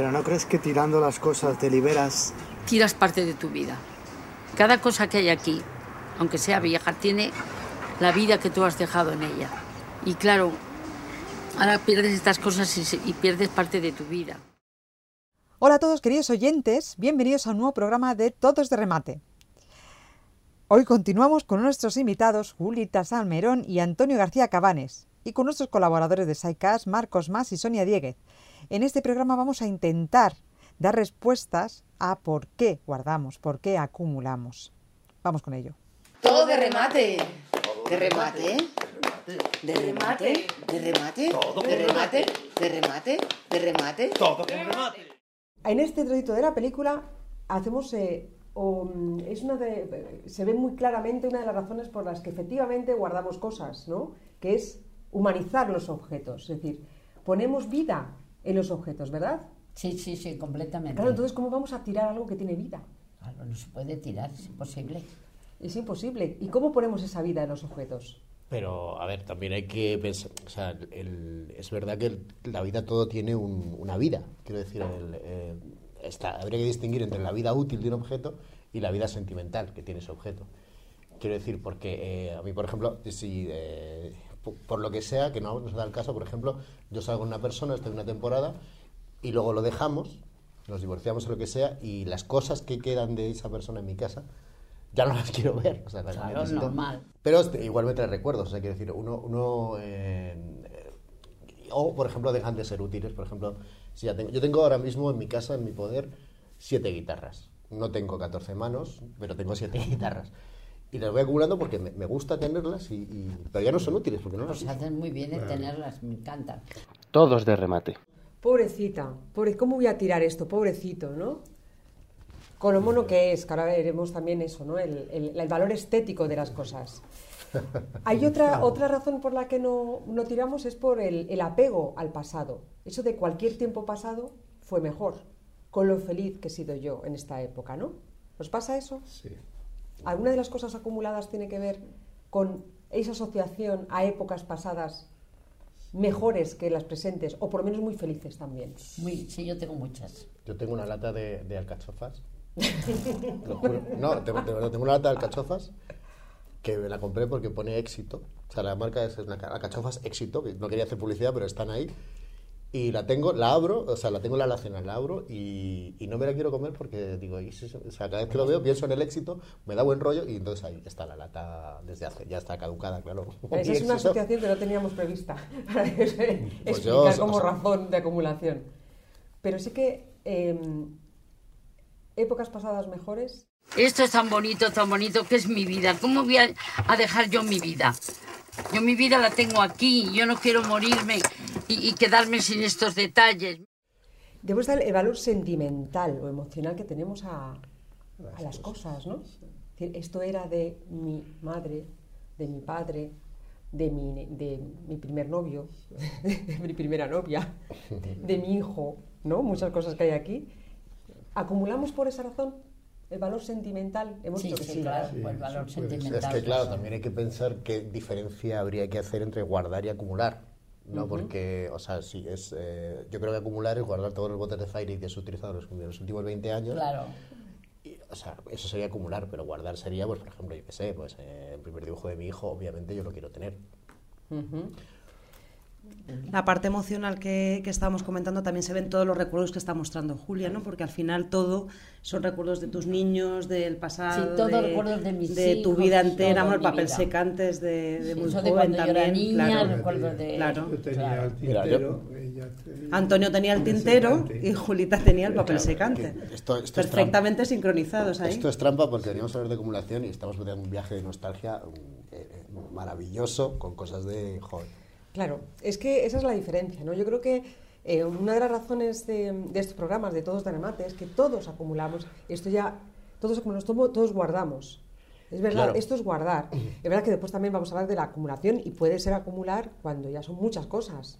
Pero ¿no crees que tirando las cosas te liberas? Tiras parte de tu vida. Cada cosa que hay aquí, aunque sea vieja, tiene la vida que tú has dejado en ella. Y claro, ahora pierdes estas cosas y, y pierdes parte de tu vida. Hola a todos queridos oyentes, bienvenidos a un nuevo programa de Todos de Remate. Hoy continuamos con nuestros invitados Julita Salmerón y Antonio García Cabanes y con nuestros colaboradores de SciCast, Marcos Más y Sonia Dieguez. En este programa vamos a intentar dar respuestas a por qué guardamos, por qué acumulamos. Vamos con ello. Todo de remate. De remate. De remate. De remate. De remate. De remate. De remate. Todo de remate. En este trocito de la película hacemos eh, o, mm, es una de, se ve muy claramente una de las razones por las que efectivamente guardamos cosas, ¿no? Que es humanizar los objetos, es decir, ponemos vida en los objetos, ¿verdad? Sí, sí, sí, completamente. Claro, entonces, ¿cómo vamos a tirar algo que tiene vida? Claro, no se puede tirar, es imposible. Es imposible. ¿Y cómo ponemos esa vida en los objetos? Pero, a ver, también hay que pensar, o sea, el- es verdad que el- la vida todo tiene un- una vida. Quiero decir, el, eh, está- habría que distinguir entre la vida útil de un objeto y la vida sentimental que tiene ese objeto. Quiero decir, porque eh, a mí, por ejemplo, si eh, po- por, lo que sea, que no nos da el caso, por ejemplo, yo salgo con una persona, estoy una temporada, y luego lo dejamos, nos divorciamos o lo que sea, y las cosas que quedan de esa persona en mi casa ya no las quiero ver. O sea, las Claro, necesito. normal. Pero este, igual me trae recuerdos, o sea, quiero decir, uno, uno eh, o por ejemplo dejan de ser útiles, por ejemplo, si ya tengo, yo tengo ahora mismo en mi casa, en mi poder, siete guitarras. No tengo 14 manos, pero tengo siete guitarras. Y las voy acumulando porque me, me gusta tenerlas, y, y- pero ya no son útiles, porque no las Pues hacen muy bien en tenerlas, me encantan. Todos de remate. Pobrecita, pobre, ¿cómo voy a tirar esto? Pobrecito, ¿no? Con lo mono que es, que ahora veremos también eso, ¿no? El, el- el valor estético de las cosas. Hay otra, otra razón por la que no, no tiramos es por el, el apego al pasado. Eso de cualquier tiempo pasado fue mejor, con lo feliz que he sido yo en esta época, ¿no? ¿Os pasa eso? Sí. ¿Alguna de las cosas acumuladas tiene que ver con esa asociación a épocas pasadas mejores que las presentes o por lo menos muy felices también? Muy, sí, yo tengo muchas. Yo tengo una lata de, de alcachofas. Lo juro. No, tengo, tengo una lata de alcachofas que me la compré porque pone éxito. O sea, la marca es una ca- alcachofas éxito, que no quería hacer publicidad, pero están ahí. Y la tengo, la abro, o sea, la tengo en la alacena, la abro y, y no me la quiero comer porque digo, y o sea, cada vez que lo veo pienso en el éxito, me da buen rollo y entonces ahí está la lata desde hace, ya está caducada, claro. Esa es una asociación que no teníamos prevista para explicar Pues yo, o como sea- razón de acumulación. Pero sí que em, épocas pasadas mejores. Esto es tan bonito, tan bonito, que es mi vida. ¿Cómo voy a, a dejar yo mi vida? Yo mi vida la tengo aquí, yo no quiero morirme y, y quedarme sin estos detalles. Debemos dar el valor sentimental o emocional que tenemos a, a las cosas, ¿no? Esto era de mi madre, de mi padre, de mi, de mi primer novio, de mi primera novia, de mi hijo, ¿no? Muchas cosas que hay aquí. ¿Acumulamos por esa razón el valor sentimental? Hemos Sí, dicho que sí, sí. claro, ¿verdad? pues valor Es sentimental. que claro, también hay que pensar qué diferencia habría que hacer entre guardar y acumular. ¿no? Porque, o sea, sí, es, eh, yo creo que acumular es guardar todos los botes de Fire que has utilizado los, en los últimos 20 años. Claro. Y, o sea, eso sería acumular, pero guardar sería, pues, por ejemplo, yo qué sé, pues eh, el primer dibujo de mi hijo, obviamente yo lo quiero tener. La parte emocional que, que estábamos comentando también se ven todos los recuerdos que está mostrando Julia, ¿no? Porque al final todo son recuerdos de tus niños, del pasado, Sí, todos recuerdos de mis tu hijos, vida entera, el papel vida. secante es de, de Sí, muy joven de cuando yo era también, niña, claro. recuerdo de... Claro. Yo tenía Claro. el Mira, tintero. ella tenía Antonio tenía el tintero secante. y Julita tenía el papel secante. que esto- esto es Perfectamente sincronizados ahí. Esto es trampa porque veníamos a hablar de acumulación y estamos metiendo un viaje de nostalgia eh, eh, maravilloso con cosas de... Joder. Claro, es que esa es la diferencia, ¿no? Yo creo que eh, una de las razones de, de estos programas, de todos de remate, es que todos acumulamos, esto ya, todos acumulamos, todos, todos guardamos. Es verdad, Claro. esto es guardar. Es verdad que después también vamos a hablar de la acumulación y puede ser acumular cuando ya son muchas cosas.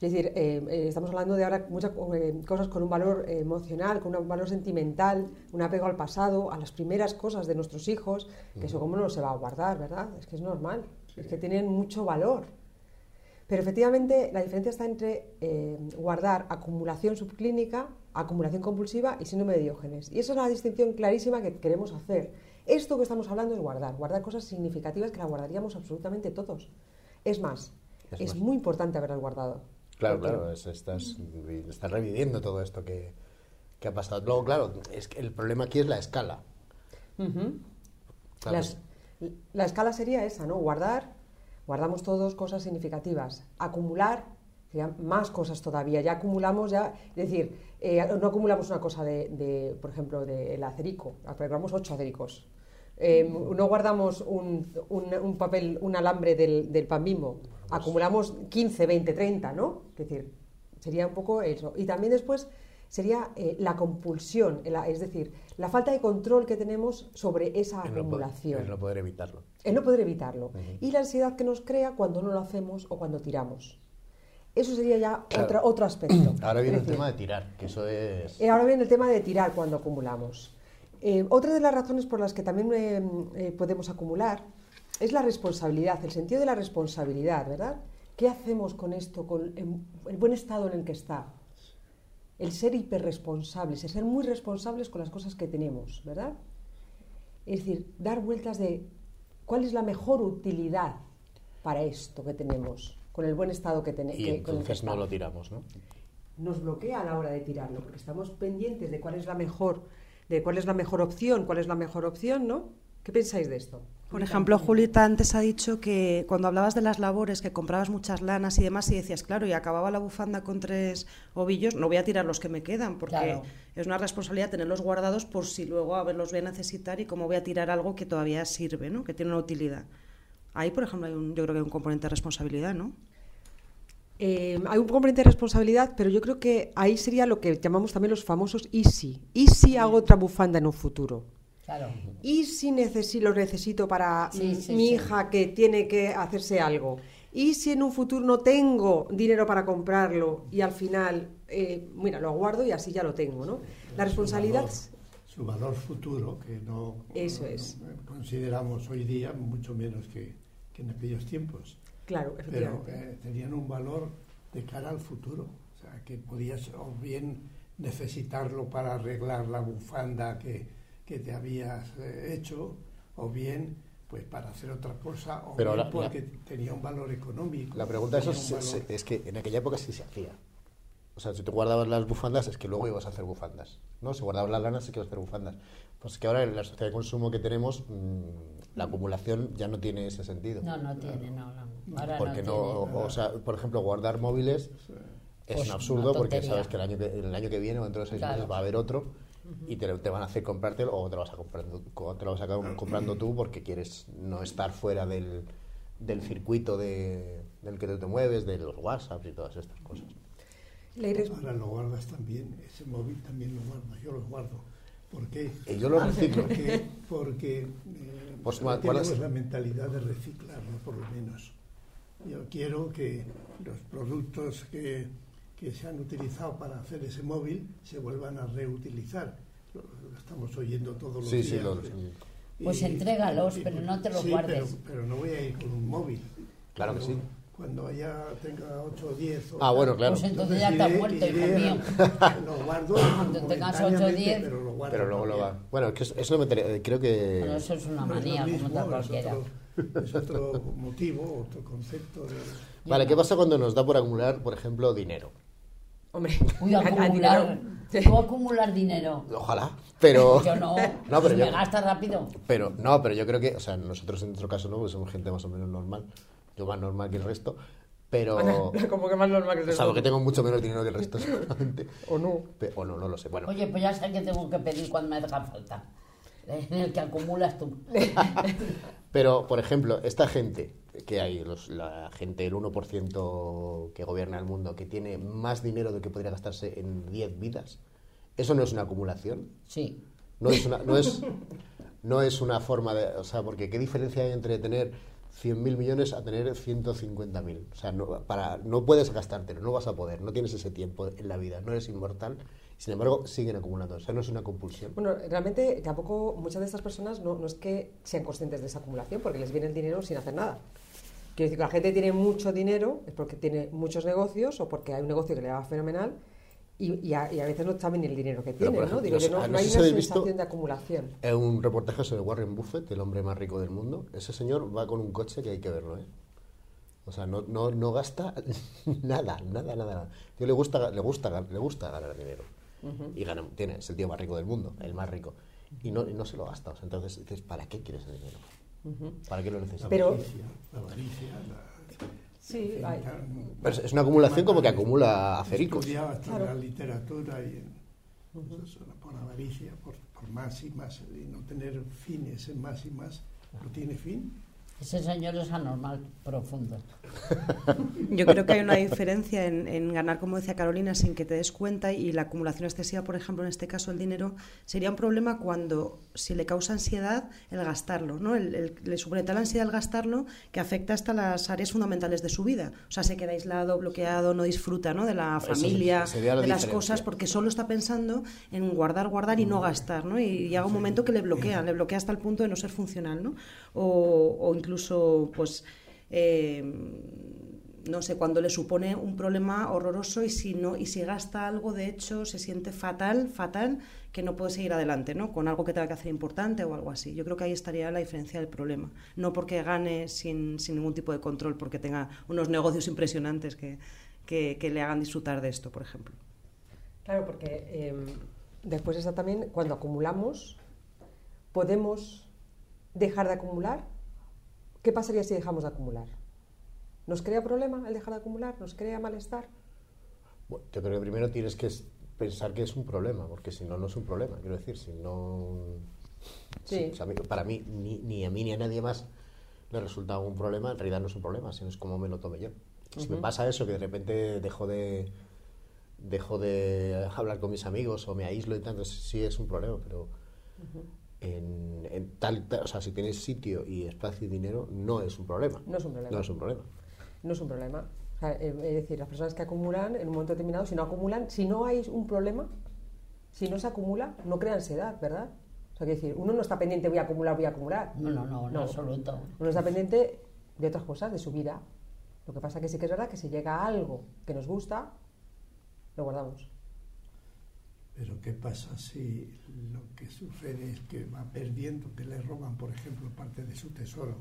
Es decir, eh, eh, estamos hablando de ahora muchas eh, cosas con un valor emocional, con un valor sentimental, un apego al pasado, a las primeras cosas de nuestros hijos, que eso cómo no se va a guardar, ¿verdad? Es que es normal, es que tienen mucho valor. Pero efectivamente la diferencia está entre eh, guardar acumulación subclínica, acumulación compulsiva y síndrome de Diógenes. Y esa es una distinción clarísima que queremos hacer. Esto que estamos hablando es guardar, guardar cosas significativas que las guardaríamos absolutamente todos. Es más, Es es, más. muy importante haberlas guardado. Claro, Porque- claro, es- estás, estás reviviendo todo esto que, que ha pasado. Luego, claro, es que el problema aquí es la escala. Ujú. Claro, Las- la escala sería esa, ¿no? Guardar, guardamos todos cosas significativas. Acumular, más cosas todavía. Ya acumulamos, ya, es decir, eh, no acumulamos una cosa de, de, por ejemplo, del acerico, acumulamos ocho acericos. Eh, no guardamos un, un- un papel, un alambre del, del pan bimbo, acumulamos 15, 20, 30, ¿no? Es decir, sería un poco eso. Y también después sería eh, la compulsión, es decir, la falta de control que tenemos sobre esa el no po- acumulación. el no poder evitarlo. El no poder evitarlo. Y la ansiedad que nos crea cuando no lo hacemos o cuando tiramos. Eso sería ya Claro. otra- otro aspecto. Ahora viene el tema de tirar, que eso es... eh, ahora viene el tema de tirar cuando acumulamos. Eh, otra de las razones por las que también eh, eh, podemos acumular es la responsabilidad, el sentido de la responsabilidad, ¿verdad? ¿Qué hacemos con esto, con el, el buen estado en el que está? El ser hiperresponsables, el ser muy responsables con las cosas que tenemos, ¿verdad? Es decir, dar vueltas de cuál es la mejor utilidad para esto que tenemos, con el buen estado que tenemos. Y entonces no lo tiramos, ¿no? nos bloquea a la hora de tirarlo, porque estamos pendientes de cuál es la mejor, de cuál es la mejor opción, cuál es la mejor opción, ¿no? ¿Qué pensáis de esto? Por ejemplo, Julita antes ha dicho que cuando hablabas de las labores, que comprabas muchas lanas y demás, y decías, claro, y acababa la bufanda con tres ovillos, no voy a tirar los que me quedan, porque Claro. es una responsabilidad tenerlos guardados por si luego a ver, los voy a necesitar y cómo voy a tirar algo que todavía sirve, ¿no? que tiene una utilidad. Ahí, por ejemplo, hay un- yo creo que hay un componente de responsabilidad, ¿no? Eh, hay un componente de responsabilidad, pero yo creo que ahí sería lo que llamamos también los famosos easy. ¿Y si hago otra bufanda en un futuro? Claro. ¿Y si necesi- lo necesito para Sí, sí, mi sí. hija que tiene que hacerse algo? ¿Y si en un futuro no tengo dinero para comprarlo y al final, eh, mira, lo guardo y así ya lo tengo, ¿no? La responsabilidad... Su valor, su valor futuro, que no Eso es. no consideramos hoy día, mucho menos que, que en aquellos tiempos. Claro, Pero eh, tenían un valor de cara al futuro. O sea, que podías o bien necesitarlo para arreglar la bufanda que, que te habías eh, hecho, o bien pues para hacer otra cosa, o Pero bien la- porque tenía un valor económico. La pregunta eso es, es que en aquella época sí se hacía. O sea, si tú guardabas las bufandas es que luego ibas a hacer bufandas, ¿no? Si guardabas las lanas es que ibas a hacer bufandas. Pues que ahora en la sociedad de consumo que tenemos, mm, la acumulación ya no tiene ese sentido. No, no tiene, no, no. Ahora porque no, no, tiene. o sea, por ejemplo, guardar móviles es Pues un absurdo porque sabes que el año que, el año que viene o dentro de seis Claro. meses va a haber otro y te, te van a hacer comprártelo o te lo vas a comprar, o te lo vas a acabar comprando tú porque quieres no estar fuera del, del circuito de, del que tú te mueves, de los WhatsApps y todas estas cosas. Ahora lo guardas también, ese móvil también lo guardo, yo lo guardo. ¿Por qué? Y yo lo reciclo. Porque, porque eh, Pues, tenemos la mentalidad de reciclarlo, por lo menos. Yo quiero que los productos que, que se han utilizado para hacer ese móvil se vuelvan a reutilizar. Lo, lo estamos oyendo todos los Sí, días. sí, lo- Y- Pues entrégalos, pero no te los sí, guardes. Pero, pero no voy a ir con un móvil. Claro que sí. Cuando ya tenga 8 o 10. o Ah, bueno, claro. Pues entonces ya está iré- muerto, hijo mío. Lo guardo Cuando tengas ocho o momentáneamente, diez. pero lo guardo Pero luego lo va. Bueno, es que eso, eso no me eh, creo que. Bueno, eso es una No es manía, como mismo, otra es cualquiera. otro, es otro motivo, otro concepto. De, Vale, ¿qué pasa cuando nos da por acumular, por ejemplo, dinero? Hombre, Uy, a- a acumular. dinero. Tú acumular dinero. Ojalá, pero. Yo no. No, pero me yo- gasta rápido. Pero no, pero yo creo que, o sea, nosotros en nuestro caso no, porque somos gente más o menos normal. Yo más normal que el resto. Pero. Como que más normal que O se sea, porque tengo mucho menos dinero que el resto, seguramente. O no. O no, no lo sé. Bueno, Oye, pues ya sé que tengo que pedir cuando me haga falta. En el que acumulas tú. Pero, por ejemplo, esta gente que hay, los- la gente, el 1% que gobierna el mundo, que tiene más dinero de que podría gastarse en 10 vidas, ¿eso no es una acumulación? Sí. No es una, no es, no es una forma de... O sea, porque ¿qué diferencia hay entre tener 100.000 millones a tener 150.000? O sea, no, para, no puedes gastártelo, no vas a poder, no tienes ese tiempo en la vida, no eres inmortal. Sin embargo, siguen acumulando. O sea, no es una compulsión. Bueno, realmente tampoco muchas de estas personas no, no es que sean conscientes de esa acumulación, porque les viene el dinero sin hacer nada. Quiero decir que la gente tiene mucho dinero, es porque tiene muchos negocios o porque hay un negocio que le va fenomenal y, y a, y a veces no saben el dinero que tienen, ejemplo, Digo, no yo sé- no, no hay si una sensación de acumulación. Es un reportaje sobre Warren Buffett, el hombre más rico del mundo. Ese señor va con un coche que hay que verlo, ¿eh? O sea, no, no, no gasta nada, nada, nada, nada. Tío, le gusta, le gusta, le gusta ganar dinero. Y gana, tiene, es el tío más rico del mundo, el más rico. Y no, y no se lo gasta. O sea, entonces dices, ¿para qué quieres el dinero? ¿Para qué lo necesitas? Pero- la avaricia, la- Sí, hay- Pero es- una acumulación como que acumula acericos. estudiado hasta en la literatura y en, pues eso, por avaricia, por, por más y más, y no tener fines en más y más, no tiene fin. Ese señor es anormal, profundo. Yo creo que hay una diferencia en, en ganar, como decía Carolina, sin que te des cuenta y la acumulación excesiva, por ejemplo, en este caso el dinero, sería un problema cuando si le causa ansiedad el gastarlo, ¿no? El- el- le supone tal ansiedad el gastarlo que afecta hasta las áreas fundamentales de su vida. O sea, se queda aislado, bloqueado, no disfruta ¿no? de la familia, la de las cosas, porque solo está pensando en guardar, guardar y no gastar, ¿no? Y llega un momento que le bloquea, le bloquea hasta el punto de no ser funcional, ¿no? O, o incluso, pues, eh, no sé, cuando le supone un problema horroroso y si no y si gasta algo, de hecho, se siente fatal, fatal, que no puede seguir adelante, ¿no? Con algo que tenga que hacer importante o algo así. Yo creo que ahí estaría la diferencia del problema. No porque gane sin, sin ningún tipo de control, porque tenga unos negocios impresionantes que, que, le hagan disfrutar de esto, por ejemplo. Claro, porque eh, después está también cuando acumulamos, podemos dejar de acumular. ¿Qué pasaría si dejamos de acumular? ¿Nos crea problema el dejar de acumular? ¿Nos crea malestar? Bueno, yo creo que primero tienes que pensar que es un problema, porque si no, no es un problema. Quiero decir, si no. Sí. o sea, a mí- para mí, ni, ni a mí ni a nadie más le resulta un problema, en realidad no es un problema, sino es como me lo tome yo. Si me pasa eso, que de repente dejo de dejo de hablar con mis amigos o me aíslo y tanto, sí es un problema, pero en, en tal, tal- o sea, si tienes sitio y espacio y dinero, no es un problema. No es un problema. No es un problema. No es un problema. O sea, eh, es decir, las personas que acumulan en un momento determinado, si no acumulan, si no hay un problema, si no se acumula, no crea ansiedad, ¿verdad? O sea, decir, uno no está pendiente, voy a acumular, voy a acumular. No, no, no, en absoluto. Uno está pendiente de otras cosas, de su vida. Lo que pasa que sí que es verdad que si llega a algo que nos gusta, lo guardamos. Pero ¿qué pasa si lo que sucede es que va perdiendo, que le roban, por ejemplo, parte de su tesoro?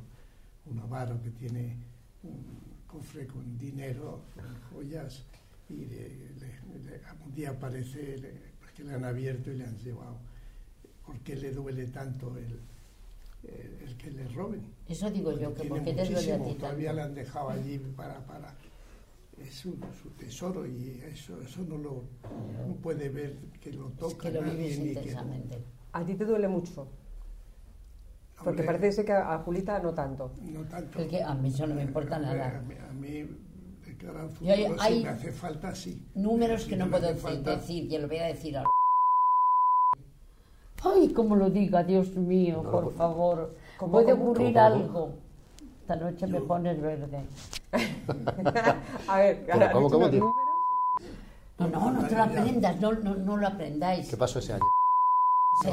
Un avaro que tiene un cofre con dinero, con joyas, y le- le- le- un día aparece que le han abierto y le han llevado. ¿Por qué le duele tanto el, el- el que le roben? Eso digo yo, que Tiene ¿por qué te duele a muchísimo, ti Todavía le han dejado allí para... para es su, su tesoro y eso, eso no lo no puede ver que lo Es toca que lo nadie vives ni que. A ti te duele mucho, porque Hombre, parece ser que a Julita no tanto. no tanto. Es que a mí eso no me importa A nada. A mí, a mí de cara al Yo hay- futuro, si me hace falta, sí. Números Si que no puedo decir, falta, decir, y lo voy a decir ahora. Ay, como lo diga, Dios mío, por favor. ¿Cómo, Puede cómo? ocurrir ¿Cómo? algo. Esta noche me pones verde. a ver, ¿Cómo, cómo, ¿has cómo, no, no te lo aprendas, no, no, no lo aprendáis. ¿Qué pasó ese año?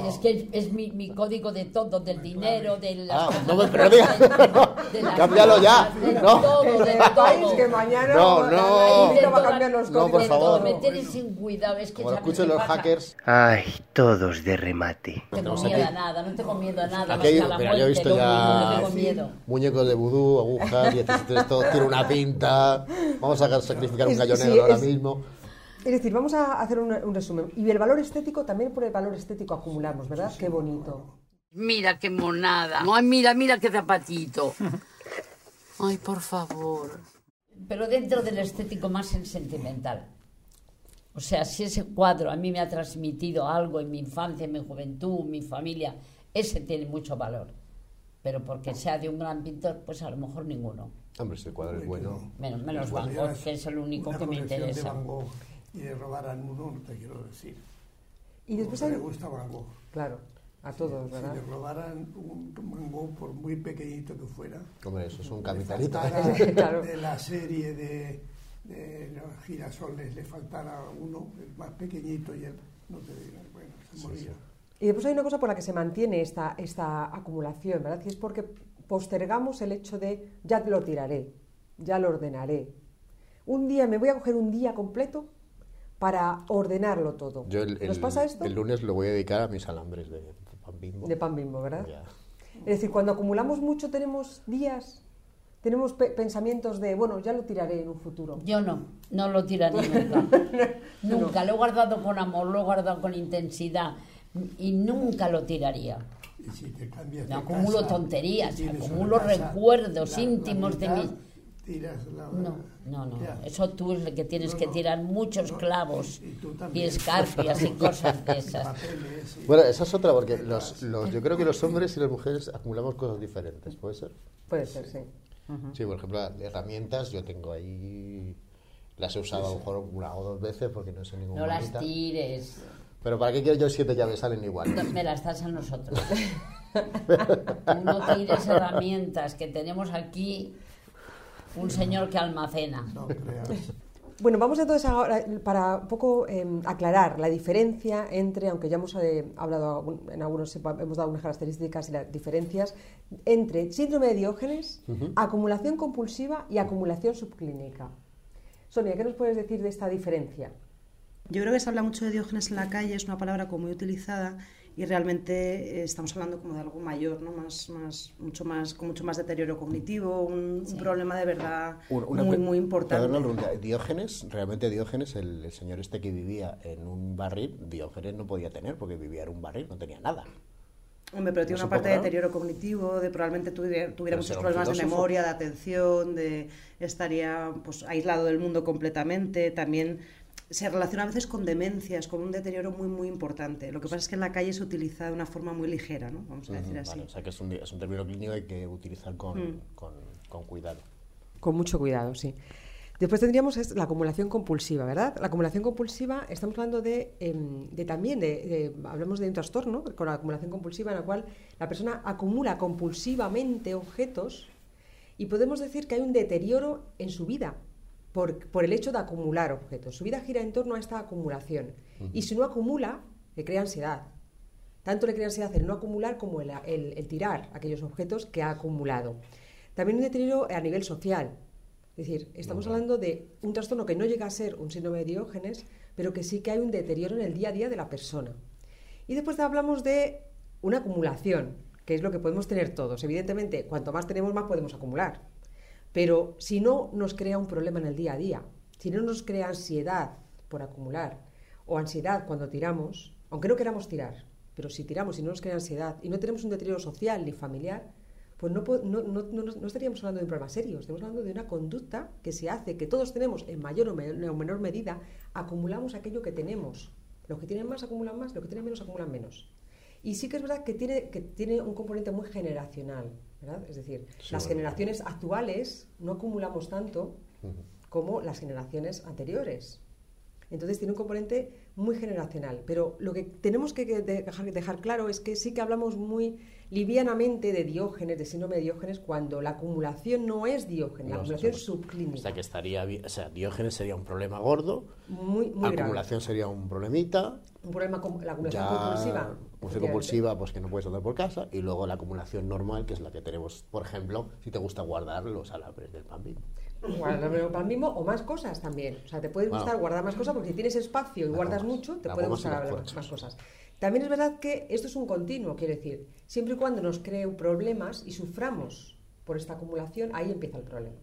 Es que es, mi, mi código de todo, del dinero, de las Ah, no me- cámbialo ya, no. todo, Que de sepáis todo. que mañana No, no. Julita va a cambiar los No, por todo, favor. me tienes sin cuidado, es que Como lo ¿sabes escuchen los hackers. Ay, todos de remate. No tengo miedo aquí- a nada, no tengo miedo a nada, Aquí más hay- que a la mira, yo he visto ya-. Muñecos de vudú, agujas, 17 esto, tiene una pinta. Vamos a sacrificar un Es- gallo sí, negro ahora mismo. Es decir, vamos a hacer un, un resumen. Y el valor estético, también por el valor estético acumulamos, ¿verdad? Qué bonito. Mira qué monada. Ay, mira, mira qué zapatito. Ay, por favor. Pero dentro del estético más en sentimental. O sea, si ese cuadro a mí me ha transmitido algo en mi infancia, en mi juventud, en mi familia, ese tiene mucho valor. Pero porque sea de un gran pintor, pues a lo mejor ninguno. Hombre, ese cuadro es bueno. Menos, menos Van Gogh, que es el único que me interesa. Y le robaran uno, no te quiero decir. Y después hay... le gusta Van Gogh. Claro, a todos, Si ¿verdad? le robaran un Van Gogh, por muy pequeñito que fuera, Hombre, eso es un capitalito. Claro. de la serie de, de los girasoles, le faltara uno, el más pequeñito, y él, no te digo, bueno, se moría. Y después hay una cosa por la que se mantiene esta, esta acumulación, ¿verdad? Y es porque postergamos el hecho de ya lo tiraré, ya lo ordenaré. Un día, me voy a coger un día completo para ordenarlo todo. Yo el, ¿Nos el- pasa esto? el lunes lo voy a dedicar a mis alambres de pan bimbo. De pan bimbo, ¿verdad? Ya. Es decir, cuando acumulamos mucho tenemos días, tenemos pe- pensamientos de, bueno, ya lo tiraré en un futuro. Yo no, no lo tiraré nunca. nunca, lo he guardado con amor, lo he guardado con intensidad y nunca lo tiraría. Y si te cambias No de acumulo casa, tonterías, acumulo casa, recuerdos la- íntimos de la mí. mitad, Tiras la, No, no, no. Ya. Eso tú es el que tienes No, que tirar muchos No, clavos y tú y escarpias y cosas de esas. papeles y- Bueno, esa es otra, porque los, los- yo creo que los hombres y las mujeres acumulamos cosas diferentes, ¿puede ser? Puede ser, sí. Sí, por ejemplo, herramientas yo tengo ahí... Las he usado a lo mejor una o dos veces porque no sé ninguna No las tires. Pero ¿para qué quiero yo siete llaves? Salen igual. Me las das a nosotros. Tú no tires herramientas, que tenemos aquí un señor que almacena. No creas. Bueno, vamos entonces ahora para un poco eh, aclarar la diferencia entre, aunque ya hemos eh, hablado en algunos, hemos dado unas características y las diferencias entre síndrome de Diógenes, acumulación compulsiva y acumulación subclínica. Sonia, ¿qué nos puedes decir de esta diferencia? Yo creo que se habla mucho de Diógenes en la calle, es una palabra como muy utilizada y realmente eh, estamos hablando como de algo mayor, ¿no? Más, más, mucho más, con mucho más deterioro cognitivo, un, un problema de verdad una muy, muy importante. Pregunta. Diógenes, realmente Diógenes, el, el señor este que vivía en un barril, Diógenes no podía tener porque vivía en un barril, no tenía nada. Hombre, pero tiene ¿Es una un parte de deterioro cognitivo, de probablemente tuviera, tuviera muchos problemas de memoria, de atención, de estaría pues aislado del mundo completamente, también se relaciona a veces con demencias, con un deterioro muy muy importante. Lo que pasa es que en la calle se utiliza de una forma muy ligera, ¿no? Vamos a decir así. vale, o sea que es un, es un término clínico que hay que utilizar con, Mm. con, con cuidado. Con mucho cuidado, sí. Después tendríamos la acumulación compulsiva, ¿verdad? La acumulación compulsiva, estamos hablando de, em, de también, de, de- hablamos de un trastorno con la acumulación compulsiva en la cual la persona acumula compulsivamente objetos y podemos decir que hay un deterioro en su vida por, por el hecho de acumular objetos. Su vida gira en torno a esta acumulación y si no acumula, le crea ansiedad. Tanto le crea ansiedad el no acumular como el, el- el tirar aquellos objetos que ha acumulado. También un deterioro a nivel social. Es decir, estamos hablando de un trastorno que no llega a ser un síndrome de Diógenes, pero que sí que hay un deterioro en el día a día de la persona. Y después hablamos de una acumulación, que es lo que podemos tener todos. Evidentemente, cuanto más tenemos, más podemos acumular. Pero si no nos crea un problema en el día a día, si no nos crea ansiedad por acumular o ansiedad cuando tiramos, aunque no queramos tirar, pero si tiramos y no nos crea ansiedad y no tenemos un deterioro social ni familiar, pues no, no, estaríamos hablando de un problema serio, estamos hablando de una conducta que se hace, que todos tenemos en mayor o me- o menor medida, acumulamos aquello que tenemos. Los que tienen más acumulan más, los que tienen menos acumulan menos. Y sí que es verdad que tiene un componente muy generacional, ¿verdad? Es decir, Sí, las bueno. generaciones actuales no acumulamos tanto como las generaciones anteriores. Entonces tiene un componente muy generacional. Pero lo que tenemos que dejar claro es que sí que hablamos muy livianamente de Diógenes, de síndrome de Diógenes, cuando la acumulación no es Diógenes, la acumulación subclínica. O sea que estaría o sea, Diógenes sería un problema gordo, muy, muy grave. acumulación sería un problemita, Un problema como la acumulación ya compulsiva. compulsiva, pues que no puedes andar por casa, y luego la acumulación normal, que es la que tenemos, por ejemplo, si te gusta guardar los alambres del pan bimbo. Guardarlo para el mismo o más cosas también. O sea, te puede Bueno. gustar guardar más cosas porque si tienes espacio y guardas mucho, te puede gustar corchos. más cosas. También es verdad que esto es un continuo, quiero decir, siempre y cuando nos cree problemas y suframos por esta acumulación, ahí empieza el problema.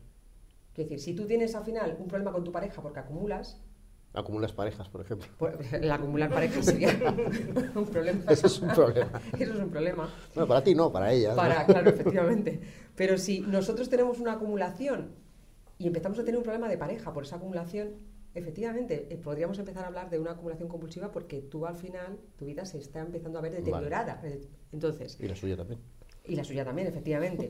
Quiero decir, si tú tienes al final un problema con tu pareja porque acumulas, Acumulas parejas, por ejemplo. el acumular pareja sería un problema. Eso es un problema. Eso es un problema. Bueno, para ti no, para ella. ¿no? Para, claro, efectivamente. Pero si nosotros tenemos una acumulación y empezamos a tener un problema de pareja por esa acumulación, efectivamente, eh, podríamos empezar a hablar de una acumulación compulsiva porque tú al final, tu vida se está empezando a ver deteriorada. Eh, Entonces, Y la suya también. y la suya también, efectivamente.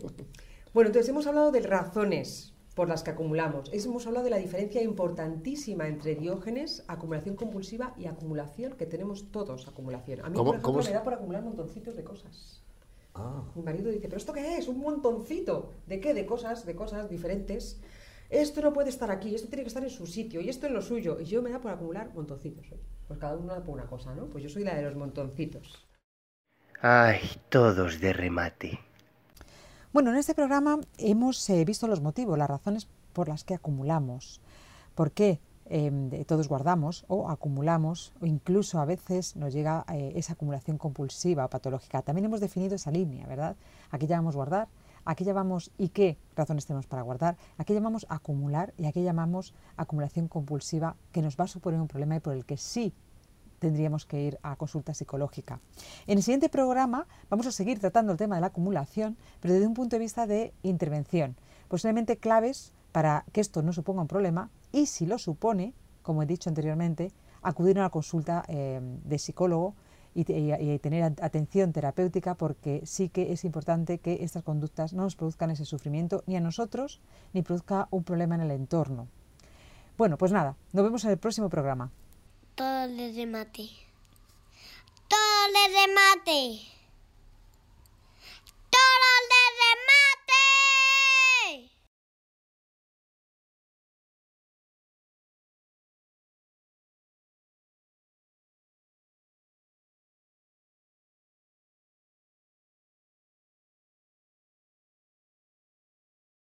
Bueno, entonces hemos hablado de razones por las que acumulamos. Hemos hablado de la diferencia importantísima entre diógenes, acumulación compulsiva y acumulación que tenemos todos, acumulación. A mí, ¿Cómo- por ejemplo, me da por acumular montoncitos de cosas. Ah, Mi marido dice, ¿pero esto qué es? Un montoncito. ¿De qué? De cosas, de cosas diferentes. Esto no puede estar aquí, esto tiene que estar en su sitio y esto en lo suyo. Y yo me da por acumular montoncitos. ¿eh? Pues cada uno da por una cosa, ¿no? Pues yo soy la de los montoncitos. Ay, todos de remate. Bueno, en este programa hemos eh, visto los motivos, las razones por las que acumulamos. ¿Por qué em, todos guardamos o acumulamos o incluso a veces nos llega eh, esa acumulación compulsiva o patológica? También hemos definido esa línea, ¿verdad? Aquí llamamos guardar, aquí llamamos y qué razones tenemos para guardar, aquí llamamos acumular y aquí llamamos acumulación compulsiva que nos va a suponer un problema y por el que sí tendríamos que ir a consulta psicológica. En el siguiente programa vamos a seguir tratando el tema de la acumulación, pero desde un punto de vista de intervención. Posiblemente claves para que esto no suponga un problema y si lo supone, como he dicho anteriormente, acudir a una consulta eh, de psicólogo y, y, tener atención terapéutica porque sí que es importante que estas conductas no nos produzcan ese sufrimiento ni a nosotros ni produzca un problema en el entorno. Bueno, pues nada, nos vemos en el próximo programa todo le remate. Todo le remate.